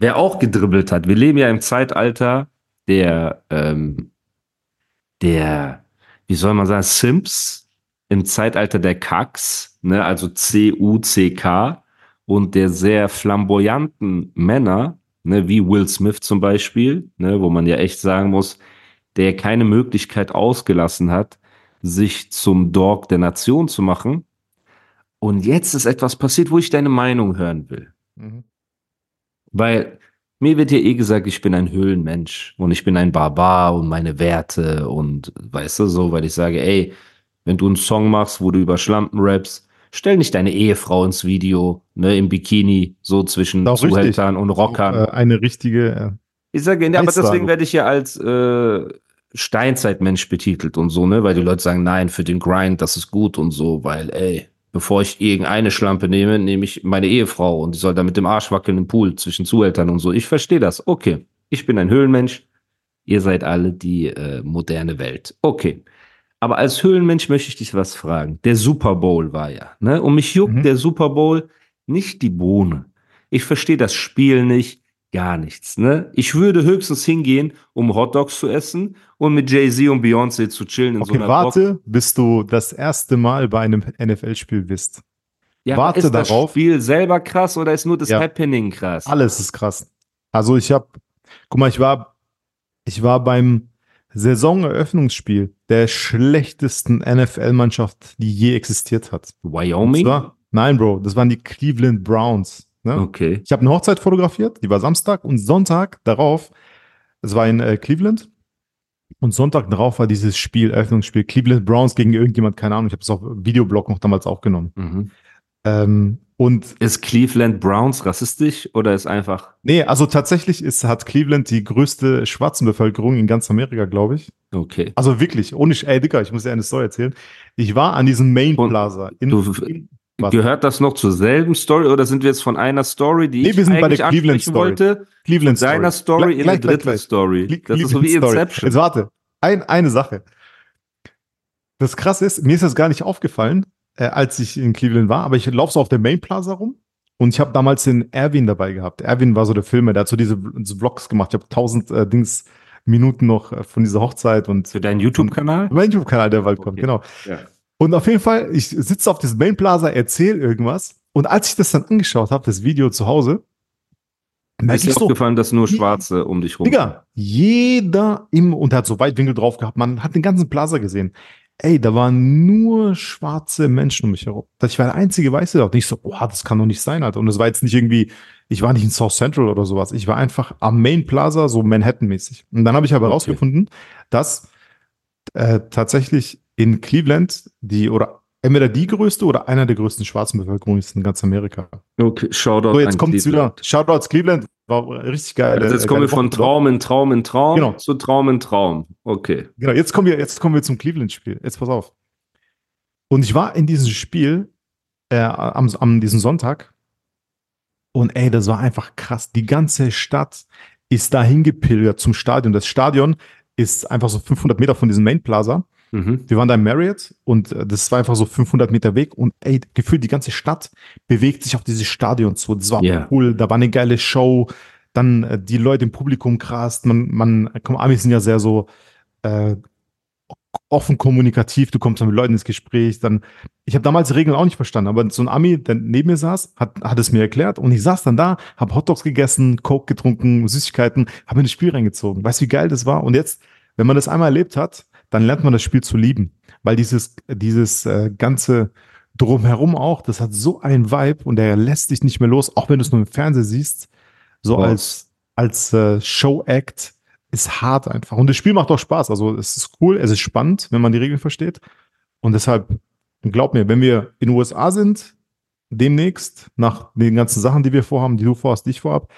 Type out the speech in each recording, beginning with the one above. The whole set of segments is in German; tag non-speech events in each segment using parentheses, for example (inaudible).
Wer auch gedribbelt hat, wir leben ja im Zeitalter der, ähm, der, wie soll man sagen, Simps, im Zeitalter der Kacks, ne, also C-U-C-K und der sehr flamboyanten Männer, ne, wie Will Smith zum Beispiel, ne, wo man ja echt sagen muss, der keine Möglichkeit ausgelassen hat, sich zum Dog der Nation zu machen. Und jetzt ist etwas passiert, wo ich deine Meinung hören will. Mhm. Weil mir wird ja eh gesagt, ich bin ein Höhlenmensch und ich bin ein Barbar und meine Werte und weißt du so, weil ich sage, ey, wenn du einen Song machst, wo du über Schlampen rappst, stell nicht deine Ehefrau ins Video, ne, im Bikini, so zwischen Zuhältern und Rockern. Auch, äh, eine richtige. Äh, ich sage, ja, aber deswegen werde ich ja als äh, Steinzeitmensch betitelt und so, ne, weil die Leute sagen, nein, für den Grind, das ist gut und so, weil, ey, bevor ich irgendeine Schlampe nehme, nehme ich meine Ehefrau und die soll da mit dem Arsch wackeln im Pool zwischen Zuhältern und so. Ich verstehe das. Okay. Ich bin ein Höhlenmensch. Ihr seid alle die äh, moderne Welt. Okay. Aber als Höhlenmensch möchte ich dich was fragen. Der Super Bowl war ja, ne? Und mich juckt Mhm. der Super Bowl nicht die Bohne. Ich verstehe das Spiel nicht, gar nichts, ne? Ich würde höchstens hingehen, um Hotdogs zu essen und mit Jay-Z und Beyoncé zu chillen in so okay, einer warte, bis du das erste Mal bei einem NFL-Spiel bist. Ja, warte ist das darauf. Spiel selber krass oder ist nur das Ja. Happening krass? Alles ist krass. Also ich habe, guck mal, ich war, ich war beim Saisoneröffnungsspiel der schlechtesten NFL-Mannschaft, die je existiert hat. Wyoming? zwar, nein, Bro, das waren die Cleveland Browns. Ne? Okay. Ich habe eine Hochzeit fotografiert, die war Samstag und Sonntag darauf, es war in äh, Cleveland und Sonntag darauf war dieses Spiel, Eröffnungsspiel, Cleveland Browns gegen irgendjemand, keine Ahnung, ich habe es auf Videoblog noch damals aufgenommen. Mhm. Ähm, und Ist Cleveland Browns rassistisch oder ist einfach nee, also tatsächlich ist, hat Cleveland die größte Schwarzenbevölkerung in ganz Amerika, glaube ich. okay? Also wirklich, ohne, ey Digga, ich muss dir eine Story erzählen. Ich war an diesem Main Plaza in, du- in was? Gehört das noch zur selben Story oder sind wir jetzt von einer Story, die Nee, ich wir sind bei eigentlich der Cleveland Story. wollte, Cleveland seiner Story Gleich- in gleich, eine dritte gleich, gleich. Story? Das ist so wie Cleveland Story. Inception. Jetzt warte, ein, eine Sache. Das krasse ist, mir ist das gar nicht aufgefallen, äh, als ich in Cleveland war, aber ich laufe so auf der Main Plaza rum und ich habe damals den Erwin dabei gehabt. Erwin war so der Filmer, der hat so diese so Vlogs gemacht. Ich habe tausend äh, Dings Minuten noch äh, von dieser Hochzeit und Für deinen YouTube-Kanal? mein YouTube-Kanal, der bald kommt, Okay. genau. Ja. Und auf jeden Fall, ich sitze auf diesem Main Plaza, erzähle irgendwas und als ich das dann angeschaut habe, das Video zu Hause, Mir ist so, aufgefallen, dass nur Schwarze um dich rum Digga, jeder im, und hat so Weitwinkel drauf gehabt, man hat den ganzen Plaza gesehen. Ey, da waren nur schwarze Menschen um mich herum. Ich war der einzige Weiße da. Und ich so, boah, das kann doch nicht sein, Alter. Und es war jetzt nicht irgendwie, ich war nicht in South Central oder sowas. Ich war einfach am Main Plaza, so Manhattan-mäßig. Und dann habe ich aber Okay. herausgefunden, dass äh, tatsächlich in Cleveland die, oder entweder die größte oder einer der größten schwarzen Bevölkerungen ist in ganz Amerika. Okay, Shoutout So, jetzt kommt's Cleveland. wieder. Shoutouts Cleveland, war richtig geil. Also jetzt äh, kommen wir von. Traum in Traum in Traum Genau. zu Traum in Traum. Okay. Genau, jetzt kommen wir, jetzt kommen wir zum Cleveland-Spiel. Jetzt pass auf. Und ich war in diesem Spiel äh, am, am diesem Sonntag und ey, das war einfach krass. Die ganze Stadt ist dahin gepilgert zum Stadion. Das Stadion ist einfach so 500 Meter von diesem Main Plaza. Mhm. Wir waren da im Marriott und äh, das war einfach so 500 Meter Weg und ey, gefühlt die ganze Stadt bewegt sich auf dieses Stadion zu. Das war Ja. cool, da war eine geile Show. Dann äh, die Leute im Publikum krass. Man, man, komm, Amis sind ja sehr so äh, offen kommunikativ. Du kommst dann mit Leuten ins Gespräch. Dann, ich habe damals die Regeln auch nicht verstanden, aber so ein Ami, der neben mir saß, hat, hat es mir erklärt und ich saß dann da, habe Hotdogs gegessen, Coke getrunken, Süßigkeiten, habe mir das Spiel reingezogen. Weißt du, wie geil das war? Und jetzt, wenn man das einmal erlebt hat, dann lernt man das Spiel zu lieben, weil dieses, dieses äh, ganze drumherum auch, das hat so einen Vibe und der lässt dich nicht mehr los, auch wenn du es nur im Fernsehen siehst, so Wow. als, als äh, Show-Act ist hart einfach. Und das Spiel macht auch Spaß. Also es ist cool, es ist spannend, wenn man die Regeln versteht. Und deshalb, glaub mir, wenn wir in den USA sind, demnächst, nach den ganzen Sachen, die wir vorhaben, die du vorhast, die ich vorhab,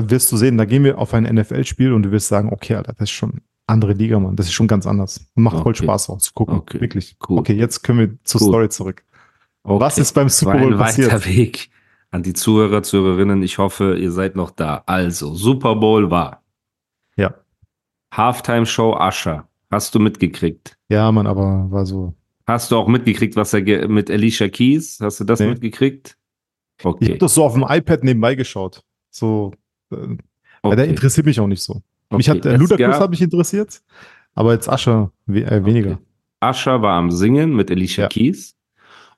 wirst du sehen, da gehen wir auf ein NFL-Spiel und du wirst sagen, okay, Alter, das ist schon andere Liga, Mann. Das ist schon ganz anders. Und macht voll Okay. Spaß auch zu gucken. Okay. Wirklich. Cool. Okay, jetzt können wir zur Cool. Story zurück. Okay. Was ist beim Super Bowl ein weiter passiert? Weg an die Zuhörer, Zuhörerinnen. Ich hoffe, ihr seid noch da. Also, Super Bowl war Ja. Halftime-Show Usher. Hast du mitgekriegt? Ja, Mann, aber war so. Hast du auch mitgekriegt, was er mit Alicia Keys? Hast du das Nee. mitgekriegt? Ich Okay. habe das so auf dem iPad nebenbei geschaut. So, äh, weil der okay. interessiert mich auch nicht so. Mich Okay. hat äh, Es Ludacris hat mich interessiert, aber jetzt Ascher we äh, weniger. Okay. War am Singen mit Alicia Ja. Keys.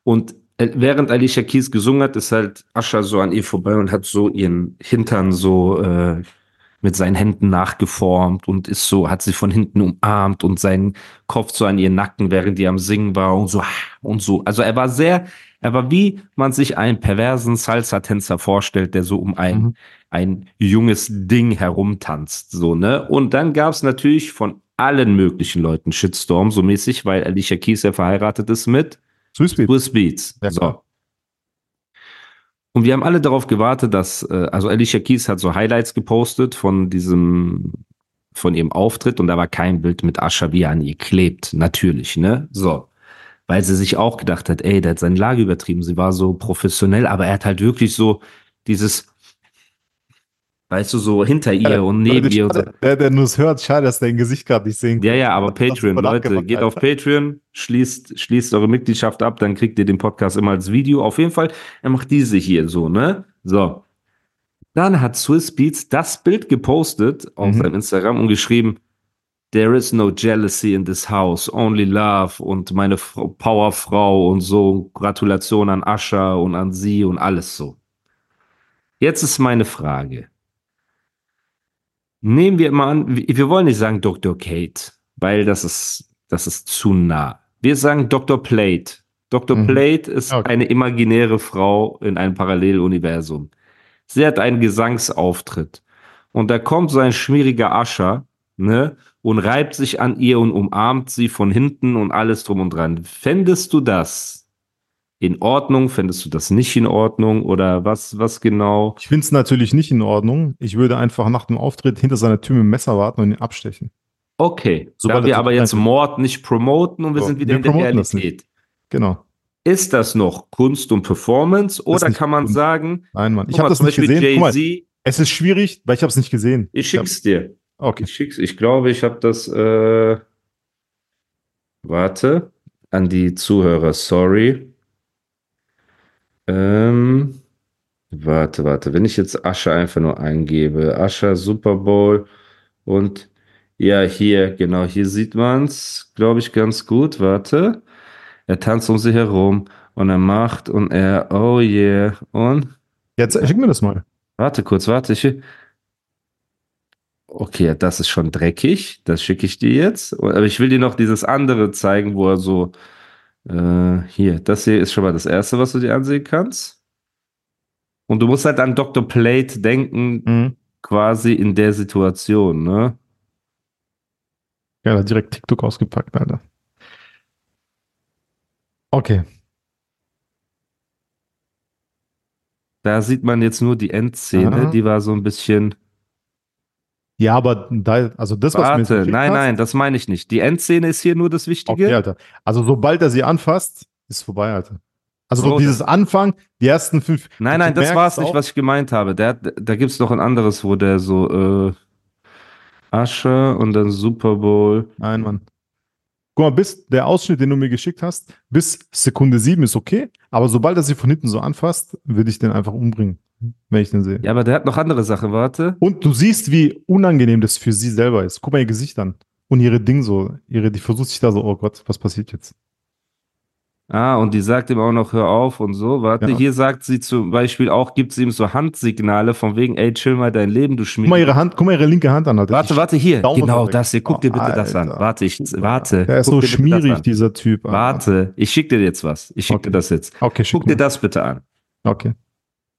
Und äh, während Alicia Keys gesungen hat, ist halt Usher so an ihr vorbei und hat so ihren Hintern so äh, mit seinen Händen nachgeformt und ist so, hat sie von hinten umarmt und seinen Kopf so an ihren Nacken, während die am Singen war und so und so. Also er war sehr, er war wie man sich einen perversen Salsa-Tänzer vorstellt, der so um ein, Mhm. ein junges Ding herumtanzt, so, ne? Und dann gab's natürlich von allen möglichen Leuten Shitstorm, so mäßig, weil Alicia Keys ja verheiratet ist mit Swiss Beat. Swiss Beats. Ja, so. Und wir haben alle darauf gewartet, dass, äh, also Alicia Keys hat so Highlights gepostet von diesem, von ihrem Auftritt und da war kein Bild mit Ascha, wie er an ihr klebt, natürlich, ne? So. Weil sie sich auch gedacht hat, ey, der hat seine Lage übertrieben. Sie war so professionell, aber er hat halt wirklich so dieses, weißt du, so hinter ihr und neben Leute, ihr und so. schade, Der, der nur es hört, schade, dass dein Gesicht gerade nicht sehen kann. Ja, ja, aber Patreon, Leute, geht auf Alter. Patreon, schließt, schließt eure Mitgliedschaft ab, dann kriegt ihr den Podcast immer als Video. Auf jeden Fall, er macht diese hier so, ne? So. Dann hat Swiss Beats das Bild gepostet auf Mhm. seinem Instagram und geschrieben, There is no jealousy in this house, only love und meine Frau, Powerfrau und so. Gratulation an Ascha und an sie und alles so. Jetzt ist meine Frage. Nehmen wir mal an, wir wollen nicht sagen Dr. Kate, weil das ist, das ist zu nah. Wir sagen Dr. Plate. Dr. Mhm. Plate ist Okay. eine imaginäre Frau in einem Paralleluniversum. Sie hat einen Gesangsauftritt. Und da kommt so ein schmieriger Ascher, ne, und reibt sich an ihr und umarmt sie von hinten und alles drum und dran. Fändest du das in Ordnung? Fändest du das nicht in Ordnung? Oder was, was genau? Ich finde es natürlich nicht in Ordnung. Ich würde einfach nach dem Auftritt hinter seiner Tür mit dem Messer warten und ihn abstechen. Okay, Sobald da wir er aber jetzt Mord nicht promoten und wir So, sind wieder wir in der Realität. Genau. Ist das noch Kunst und Performance oder kann man Kunst. sagen, Nein, Mann. Ich habe das nicht gesehen. Mal, es ist schwierig, weil ich habe es nicht gesehen. ich schick's dir. Okay. Ich schick's, ich glaube, ich habe das, äh, warte, an die Zuhörer, sorry. Ähm, warte, warte, wenn ich jetzt Ascher einfach nur eingebe, Ascher Super Bowl und ja, hier, genau, hier sieht man's, glaube ich, ganz gut, warte. Er tanzt um sie herum und er macht und er, oh yeah, und Jetzt schick mir das mal. Warte kurz, warte. Ich, okay, das ist schon dreckig. Das schicke ich dir jetzt. Aber ich will dir noch dieses andere zeigen, wo er so. Äh, hier, das hier ist schon mal das erste, was du dir ansehen kannst. Und du musst halt an Dr. Plate denken, Mhm. quasi in der Situation, ne? Ja, da direkt TikTok ausgepackt, Alter. Okay. Da sieht man jetzt nur die Endszene, Aha. die war so ein bisschen. Ja, aber da, also das, was du mir Warte, nein, hast, nein, das meine ich nicht. Die Endszene ist hier nur das Wichtige. Okay, Alter. Also sobald er sie anfasst, ist vorbei, Alter. Also so dieses Anfang, die ersten fünf. Nein, nein, das merkst war's nicht, was ich gemeint habe. Der, da gibt's noch ein anderes, wo der so äh, Asche und dann Super Bowl. Nein, Mann. Guck mal, bis der Ausschnitt, den du mir geschickt hast, bis Sekunde sieben ist okay, aber sobald er sie von hinten so anfasst, würde ich den einfach umbringen, wenn ich den sehe. Ja, aber der hat noch andere Sachen, warte. Und du siehst, wie unangenehm das für sie selber ist. Guck mal ihr Gesicht an. Und ihre Ding so, ihre, die versucht sich da so, oh Gott, was passiert jetzt? Ah, und die sagt ihm auch noch, hör auf und so. Warte, Ja. hier sagt sie zum Beispiel auch, gibt sie ihm so Handsignale von wegen, ey, chill mal dein Leben, du Guck Schmied. mal ihre Hand, guck mal ihre linke Hand an, Alter. Warte, warte, hier. Daumen Genau das hier. Guck dir Oh, bitte das an. Alter. Warte, ich, warte. Der ist Guck so dir schmierig, dieser Typ. Alter. Warte, ich schick dir jetzt was. Ich schick Okay. dir das jetzt. Okay, schick Guck dir mir. das bitte an. Okay,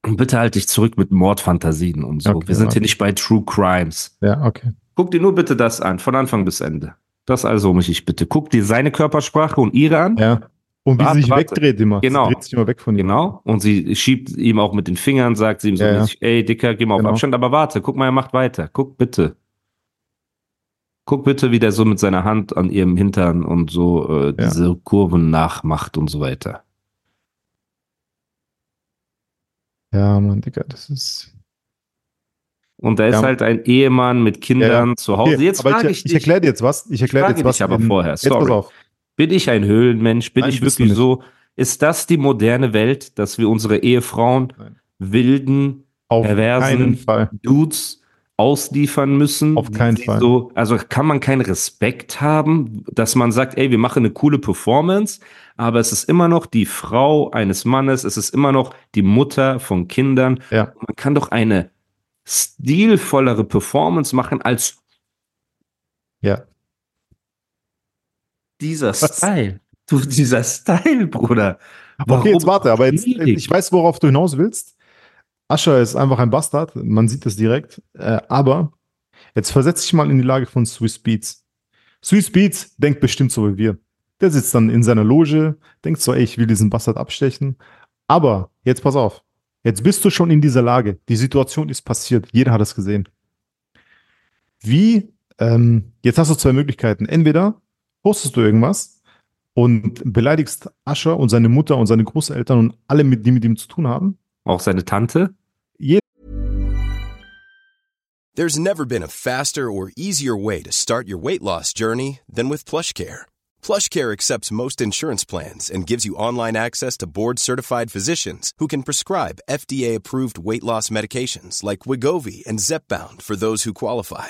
Und bitte halt dich zurück mit Mordfantasien und so. Okay, Wir sind okay. hier nicht bei True Crimes. ja, okay. Guck dir nur bitte das an, von Anfang bis Ende. Das also mich ich bitte. Guck dir seine Körpersprache und ihre an. Ja, Und wie Warte, sie sich warte. wegdreht immer. Genau. Sie dreht sich immer weg von ihm. Genau. Und sie schiebt ihm auch mit den Fingern, sagt sie ihm so, Ja, ja. ey, Dicker, geh mal auf Genau. Abstand, aber warte, guck mal, er macht weiter. Guck bitte. Guck bitte, wie der so mit seiner Hand an ihrem Hintern und so äh, Ja. diese Kurven nachmacht und so weiter. Ja, Mann, Digga, das ist. Und da ist halt ein Ehemann mit Kindern zu Hause. Jetzt frage ich, ich ich dich, erkläre dir jetzt was. Ich erkläre frage jetzt was. dich aber vorher, Jetzt pass sorry. auf. Bin ich ein Höhlenmensch? Bin Nein, ich wirklich so? Ist das die moderne Welt, dass wir unsere Ehefrauen Nein. wilden Auf Perversen. Dudes ausliefern müssen. Auf keinen Fall. So, also kann man keinen Respekt haben, dass man sagt, ey, wir machen eine coole Performance, aber es ist immer noch die Frau eines Mannes, es ist immer noch die Mutter von Kindern. Ja. Man kann doch eine stilvollere Performance machen als Ja. Dieser? Style. Du, dieser Style, Bruder. Okay, jetzt warte, aber jetzt, ich weiß, worauf du hinaus willst. Ascher ist einfach ein Bastard, man sieht es direkt. Äh, aber jetzt versetz dich mal in die Lage von Swiss Beats. Swiss Beats denkt bestimmt so wie wir. Der sitzt dann in seiner Loge, denkt so, ey, ich will diesen Bastard abstechen. Aber jetzt pass auf, jetzt bist du schon in dieser Lage. Die Situation ist passiert, jeder hat es gesehen. Wie, ähm, jetzt hast du zwei Möglichkeiten. Entweder postest du irgendwas und beleidigst Ascher und seine Mutter und seine Großeltern und alle, mit, die mit ihm zu tun haben. Auch seine Tante? There's never been a faster or easier way to start your weight loss journey than with PlushCare. PlushCare accepts most insurance plans and gives you online access to board-certified physicians who can prescribe FDA-approved weight loss medications like Wigovi and Zepbound for those who qualify.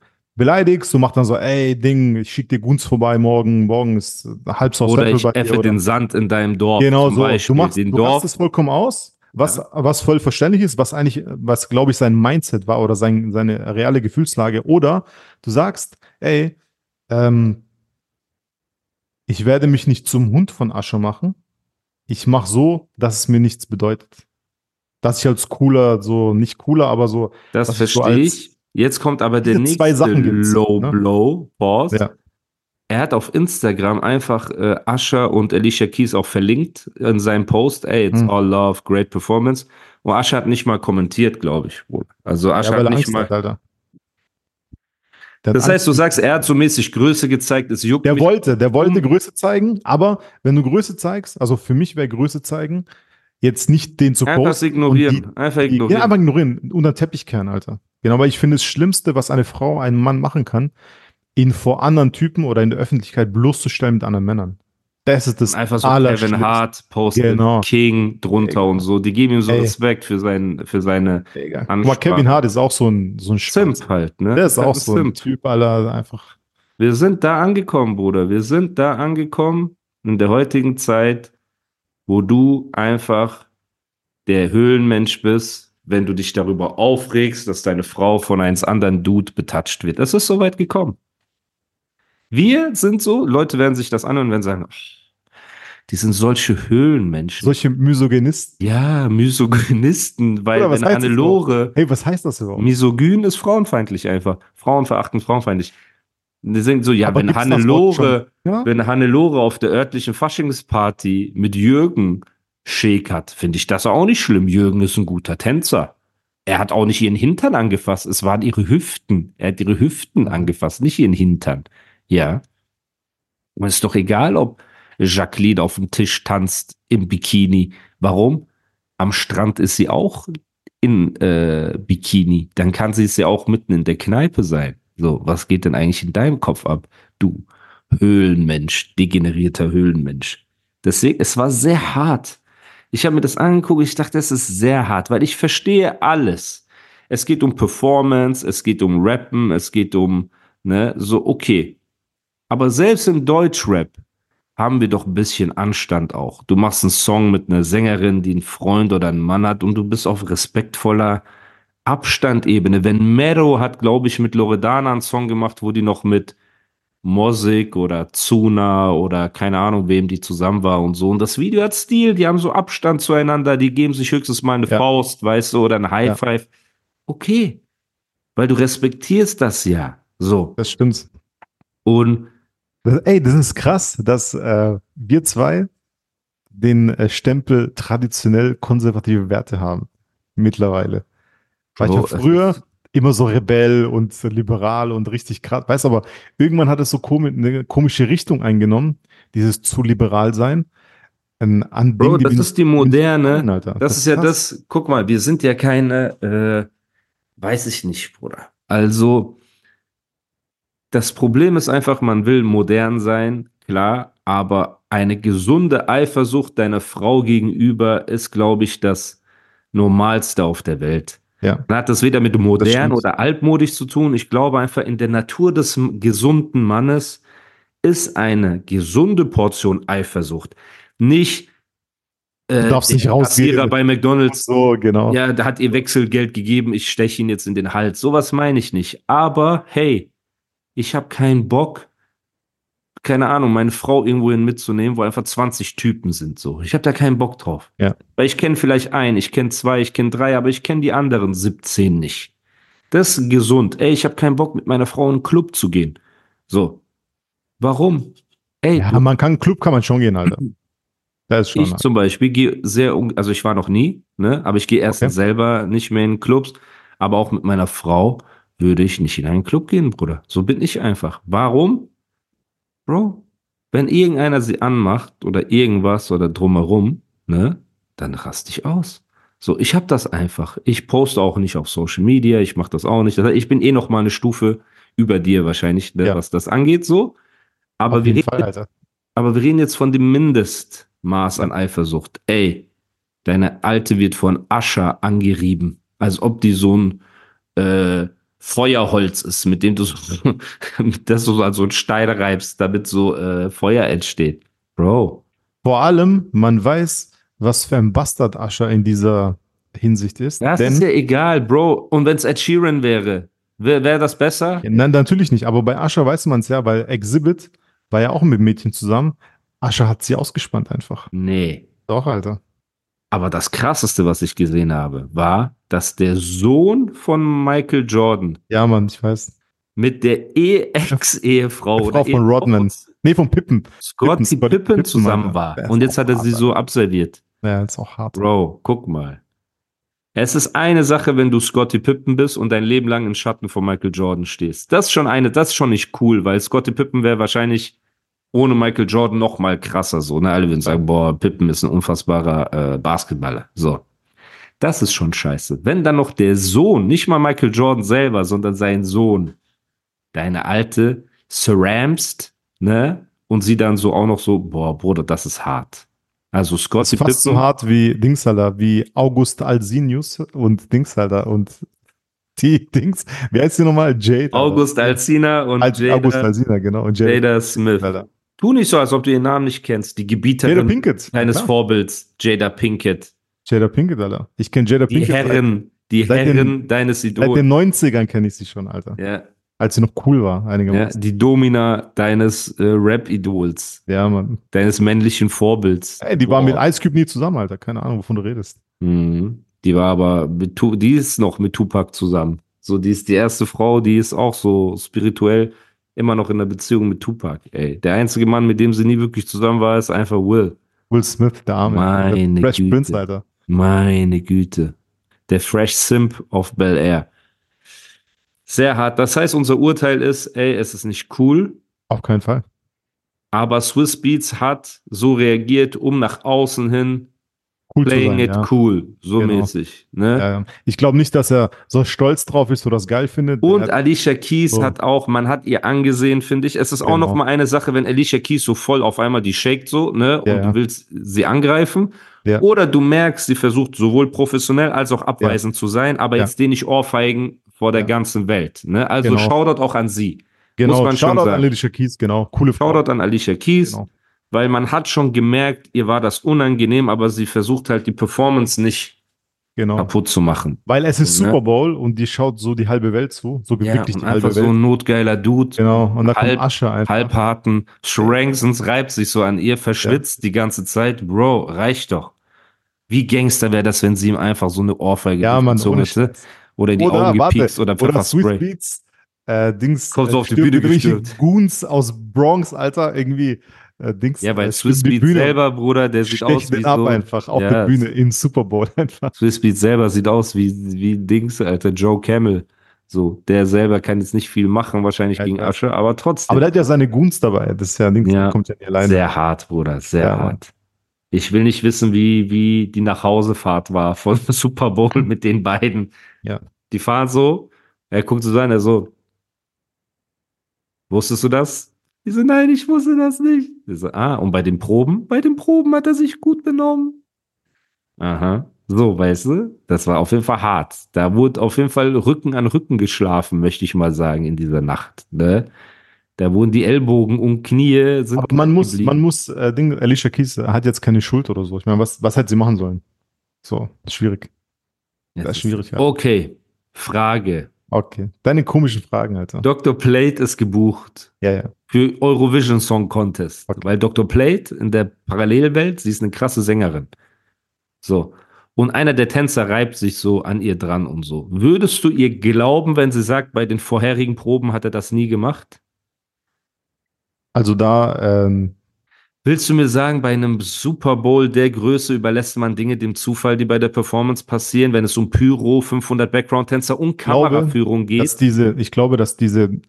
Beleidigst, du machst dann so, ey, Ding, ich schick dir Gunst vorbei morgen, morgen ist halb so Oder ich effe den Sand in deinem Dorf. Genau so. Beispiel. du machst, den du Dorf. machst es vollkommen aus, was, was voll verständlich ist, was eigentlich, was glaube ich sein Mindset war oder sein, seine reale Gefühlslage. Oder du sagst, ey, ähm, ich werde mich nicht zum Hund von Asche machen. Ich mache so, dass es mir nichts bedeutet. Dass ich als cooler, so nicht cooler, aber so, Das was ich so verstehe als- ich. Jetzt kommt aber der nächste Low ne? Blow Boss. ja, Er hat auf Instagram einfach äh, und Alicia Keys auch verlinkt in seinem Post. Ey, it's Hm. all love, great performance. Und Usher hat nicht mal kommentiert, glaube ich. wohl. Also ja Usher weil hat nicht Angst mal. hat, Das heißt, du sagst, er hat so mäßig Größe gezeigt, es juckt Der mich. wollte, der wollte Hm. Größe zeigen, aber wenn du Größe zeigst, also für mich wäre Größe zeigen, jetzt nicht den zu Einfach posten ignorieren. einfach Die, die, ignorieren. ja, einfach ignorieren, unter den Teppich kehren, Alter. Genau, weil ich finde, das Schlimmste, was eine Frau, einen Mann machen kann, ihn vor anderen Typen oder in der Öffentlichkeit bloßzustellen mit anderen Männern. Das ist das Einfach so Kevin. Hart postet Genau. King drunter Digga. und so. Die geben ihm so Ey. Respekt für, sein, für seine Ansprache. mal, Kevin Hart ist auch so ein, so ein. Simp halt, ne? Der ist auch ein so ein Simp. Typ, Alter, einfach. Wir sind da angekommen, Bruder. Wir sind da angekommen in der heutigen Zeit, wo du einfach der Höhlenmensch bist, wenn du dich darüber aufregst, dass deine Frau von eins anderen Dude betatscht wird. Es ist so weit gekommen. Wir sind so, Leute werden sich das anhören und werden sagen, "Oh, die sind solche Höhlenmenschen. Solche Misogynisten. ja, Misogynisten, weil Bruder, was wenn das Hannelore, Hey, was heißt das überhaupt? Misogyn ist frauenfeindlich einfach. Frauenverachtend, frauenfeindlich. Die sind so, ja, Aber wenn? Hannelore, Ja? wenn Hannelore auf der örtlichen Faschingsparty mit Jürgen schäkert, finde ich das auch nicht schlimm. Jürgen ist ein guter Tänzer. Er hat auch nicht ihren Hintern angefasst, es waren ihre Hüften. Er hat ihre Hüften angefasst, nicht ihren Hintern. Ja. Und es ist doch egal, ob Jacqueline auf dem Tisch tanzt im Bikini. Warum? Am Strand ist sie auch in äh, Bikini. Dann kann sie es ja auch mitten in der Kneipe sein. So, was geht denn eigentlich in deinem Kopf ab, du Höhlenmensch, degenerierter Höhlenmensch. Deswegen, es war sehr hart. Ich habe mir das angeguckt, ich dachte, es ist sehr hart, weil ich verstehe alles. Es geht um Performance, es geht um Rappen, es geht um, ne, so, okay. Aber selbst im Deutschrap haben wir doch ein bisschen Anstand auch. Du machst einen Song mit einer Sängerin, die einen Freund oder einen Mann hat und du bist auf respektvoller Abstandebene. Wenn Mero hat, glaube ich, mit Loredana einen Song gemacht, wo die noch mit Mosik oder Zuna oder keine Ahnung, wem die zusammen war und so. Und das Video hat Stil, die haben so Abstand zueinander, die geben sich höchstens mal eine Ja. Faust, weißt du, oder ein High Ja. Five. Okay. Weil du respektierst das ja. So. Das stimmt. Und ey, das ist krass, dass äh, wir zwei den äh, Stempel traditionell konservative Werte haben. Mittlerweile. War ich ja früher immer so rebell und liberal und richtig krass. Weißt aber, irgendwann hat es so komi eine komische Richtung eingenommen, dieses zu liberal sein. Ähm, an Bro, Dingen, das ist die moderne. Nein, Alter. Das, ist ja krass. das, guck mal, wir sind ja keine, äh, weiß ich nicht, Bruder. Also, das Problem ist einfach, man will modern sein, klar, aber eine gesunde Eifersucht deiner Frau gegenüber ist, glaube ich, das Normalste auf der Welt. Ja. Dann hat das weder mit modern oder altmodisch zu tun. Ich glaube einfach, in der Natur des gesunden Mannes ist eine gesunde Portion Eifersucht. Nicht, äh, Du darfst nicht rausgehen. Kassierer bei McDonalds So, genau. ja, da hat ihr Wechselgeld gegeben, ich steche ihn jetzt in den Hals. Sowas meine ich nicht. Aber hey, ich habe keinen Bock, keine Ahnung, meine Frau irgendwohin mitzunehmen, wo einfach 20 Typen sind. So, ich habe da keinen Bock drauf. Ja. Weil ich kenne vielleicht einen, ich kenne zwei, ich kenne drei, aber ich kenne die anderen 17 nicht. Das ist gesund. Ey, ich habe keinen Bock, mit meiner Frau in einen Club zu gehen. So. Warum? Ey, Ja, man kann, Club kann man schon gehen, Alter. (clears throat) Das ist schon. ich zum Beispiel gehe sehr, also ich war noch nie, ne, aber ich gehe erstens Okay. selber nicht mehr in Clubs, aber auch mit meiner Frau würde ich nicht in einen Club gehen, Bruder. So bin ich einfach. Warum? Bro, wenn irgendeiner sie anmacht oder irgendwas oder drumherum, ne, dann raste ich aus. So, ich habe das einfach. Ich poste auch nicht auf Social Media, ich mache das auch nicht. Ich bin eh noch mal eine Stufe über dir wahrscheinlich, ne, Ja. was das angeht, so. Aber Auf wir reden Fall, aber wir reden jetzt von dem Mindestmaß an Eifersucht. Ey, deine Alte wird von Ascher angerieben, als ob die so ein äh, Feuerholz ist, mit dem du so, (laughs) das du so an so einen Stein reibst, damit so äh, Feuer entsteht. Bro. Vor allem, man weiß, was für ein Bastard Ascher in dieser Hinsicht ist. Das ist ja egal, Bro. Und wenn es Ed Sheeran wäre, wäre wär das besser? Nein, natürlich nicht. Aber bei Ascher weiß man es ja, weil Exhibit war ja auch mit Mädchen zusammen. Ascher hat sie ausgespannt einfach. Nee. Doch, Alter. Aber das krasseste, was ich gesehen habe, war, dass der Sohn von Michael Jordan Ja, Mann, ich weiß. mit der E- Ex-Ehefrau oder Frau von Rodman. Nee, von Pippen. Scotty Pippen, Pippen, Pippen, zusammen Alter. war. Und jetzt hat er sie hart, so abserviert. Ja, ist auch hart. Bro, guck mal. Es ist eine Sache, wenn du Scotty Pippen bist und dein Leben lang im Schatten von Michael Jordan stehst. Das ist schon eine, das ist schon nicht cool, weil Scotty Pippen wäre wahrscheinlich ohne Michael Jordan noch mal krasser so. Ne? Alle würden sagen, boah, Pippen ist ein unfassbarer äh, Basketballer. So. Das ist schon scheiße. Wenn dann noch der Sohn, nicht mal Michael Jordan selber, sondern sein Sohn, deine alte ceramst, ne? Und sie dann so auch noch so, boah, Bruder, das ist hart. Also Das Scotty ist fast so hart wie Dings, Alter, wie August Alsinius und Dings, Alter, und (laughs) die Dings. Wie heißt die nochmal? Jade. August Alsina und Al Jada, August Alsina, genau. Und Jada. Jada Smith. Alter. Tu nicht so, als ob du ihren Namen nicht kennst. Die Gebieterin deines Klar. Vorbilds, Jada Pinkett. Jada Pinkett, Alter. Ich kenne Jada Die Pinkett. Herren, die seit den- Herren deines Seit, seit Idols. den 90ern kenne ich sie schon, Alter. Ja, Als sie noch cool war, ja, einigermaßen. die Domina deines äh, Rap-Idols, Ja, Mann. deines männlichen Vorbilds. Ey, die war Boah. mit Ice Cube nie zusammen, Alter. Keine Ahnung, wovon du redest. Mhm. Die war aber mit die ist noch mit Tupac zusammen. So, die ist die erste Frau, die ist auch so spirituell immer noch in der Beziehung mit Tupac. Ey, der einzige Mann, mit dem sie nie wirklich zusammen war, ist einfach Will. Will Smith, der Arme. Meine der Fresh Güte. Prince, Alter. Meine Güte. Der Fresh Simp of Bel Air. Sehr hart. Das heißt, unser Urteil ist, ey, es ist nicht cool, Auf keinen Fall. aber Swiss Beats hat so reagiert, um nach außen hin cool Playing sein. it ja. cool, so Genau. mäßig. Ne? Ja, ich glaube nicht, dass er so stolz drauf ist oder das geil findet. Und hat- Alicia Keys So. hat auch, man hat ihr angesehen, finde ich. Es ist auch Genau. noch mal eine Sache, wenn Alicia Keys so voll auf einmal die shakt so, ne, Ja, und du willst sie angreifen. Ja. Oder du merkst, sie versucht sowohl professionell als auch abweisend zu sein, aber jetzt den nicht ohrfeigen vor der ganzen Welt. Ne? Also Genau. Shoutout auch an sie. genau, muss man schon Shoutout sagen. an Alicia Keys, genau. Coole Frau. Shoutout an Alicia Keys, Genau. Weil man hat schon gemerkt, ihr war das unangenehm, aber sie versucht halt die Performance nicht Genau. kaputt zu machen. Weil es ist Ne? Super Bowl und die schaut so die halbe Welt zu. So Ja, wirklich die einfach halbe so Welt. ein notgeiler Dude. Genau. Und da halb- kommt Asche einfach. halbharten Schranksens reibt sich so an ihr, verschwitzt die ganze Zeit. Bro, reicht doch. Wie Gangster wäre das, wenn sie ihm einfach so eine Ohrfeige Ja, Mann, gezogen hätte? Oder in die Oder, Augen warte, gepiekst oder Oder Pfefferspray. Beats, äh, Dings. Kommt so auf die Bühne gestürmt. Goons aus Bronx, Alter, irgendwie. Äh, Dings, Ja, weil äh, Swiss Beat selber, Bruder, der sieht aus wie ab so. einfach auf Ja, der Bühne im Super Bowl (laughs) einfach. Swiss Beat selber sieht aus wie, wie Dings, Alter, Joe Camel. So, der selber kann jetzt nicht viel machen, wahrscheinlich Ja, gegen. Asche, aber trotzdem. Aber der hat ja seine Goons dabei. Das ist ja Dings, Ja, kommt ja nicht alleine. Sehr hart, Bruder, sehr Ja, hart. Ich will nicht wissen, wie, wie die Nachhausefahrt war von (laughs) Super Bowl mit den beiden. Ja. Die fahren so, er guckt so sein, er so, wusstest du das? Die so, nein, ich wusste das nicht. Ich so, ah, und bei den Proben? Bei den Proben hat er sich gut benommen. Aha. So, weißt du, das war auf jeden Fall hart. Da wurde auf jeden Fall Rücken an Rücken geschlafen, möchte ich mal sagen, in dieser Nacht. Ne? Da wurden die Ellbogen und Knie sind Aber man muss, geblieben. man muss, äh, Ding, Alicia Keys hat jetzt keine Schuld oder so. Ich meine, was, was hätte sie machen sollen? So, schwierig. Das ist schwierig, ja. Okay, Frage. Okay. Deine komischen Fragen, Alter. Dr. Plate ist gebucht Ja, ja. für Eurovision Song Contest, Okay. weil Dr. Plate in der Parallelwelt, sie ist eine krasse Sängerin. So. Und einer der Tänzer reibt sich so an ihr dran und so. Würdest du ihr glauben, wenn sie sagt, bei den vorherigen Proben hat er das nie gemacht? Also da, ähm, Willst du mir sagen, bei einem Super Bowl der Größe überlässt man Dinge dem Zufall, die bei der Performance passieren, wenn es um Pyro, 500 Background-Tänzer und glaube, Kameraführung geht? dass diese, ich glaube, dass diese,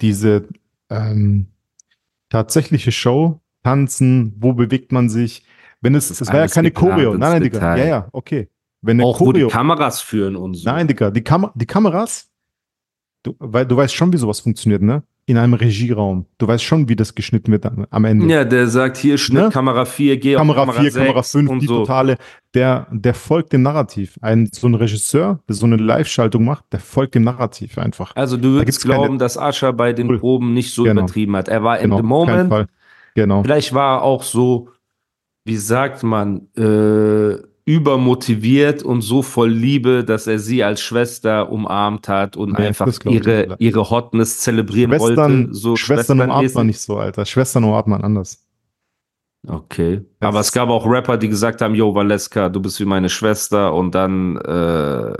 diese ähm, tatsächliche Show, Tanzen, wo bewegt man sich, wenn es, es war ja keine Choreo. Nein, nein, Digga. Detail. Ja, ja, okay. Wenn eine auch wo die Choreo, Kameras führen und so. nein, Digga, die, Kam die Kameras, du, weil du weißt schon, wie sowas funktioniert, ne? In einem Regieraum. Du weißt schon, wie das geschnitten wird am, am Ende. Ja, der sagt hier Schnitt, Ne? Kamera 4, geh Kamera auf 4, Kamera 6 Kamera 5, und die so. totale, der, der folgt dem Narrativ. Ein, so ein Regisseur, der so eine Live-Schaltung macht, der folgt dem Narrativ einfach. Also du würdest keine- glauben, dass Ascha bei den Null. Proben nicht so Genau. übertrieben hat. Er war in Genau, the kein moment. Genau. Vielleicht war er auch so, wie sagt man, äh, übermotiviert und so voll Liebe, dass er sie als Schwester umarmt hat und Nee, einfach ihre, nicht. ihre Hotness zelebrieren Schwestern, wollte. So Schwestern umarmt schwesternmäßig. man nicht so, Alter. Schwestern umarmt man anders. Okay. Das Aber es gab auch Rapper, die gesagt haben, yo, Valeska, du bist wie meine Schwester und dann, äh,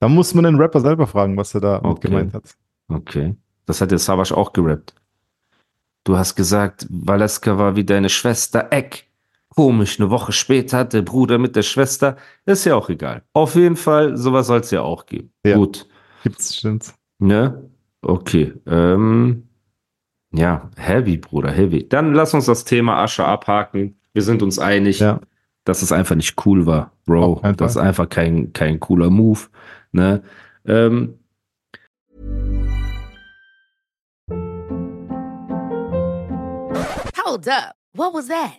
Da muss man den Rapper selber fragen, was er da Okay. gemeint hat. okay. Das hat der Savage auch gerappt. Du hast gesagt, Valeska war wie deine Schwester Eck. Komisch, eine Woche später hat der Bruder mit der Schwester. Ist ja auch egal. Auf jeden Fall, sowas soll es ja auch geben. Ja. Gut. Gibt's, stimmt. Ne? Okay. Ähm, ja, heavy, Bruder, heavy. Dann lass uns das Thema Asche abhaken. Wir sind uns einig, Ja. dass es einfach nicht cool war, Bro. Das ist einfach kein, kein cooler Move. Ne? Ähm, Hold up. What was that?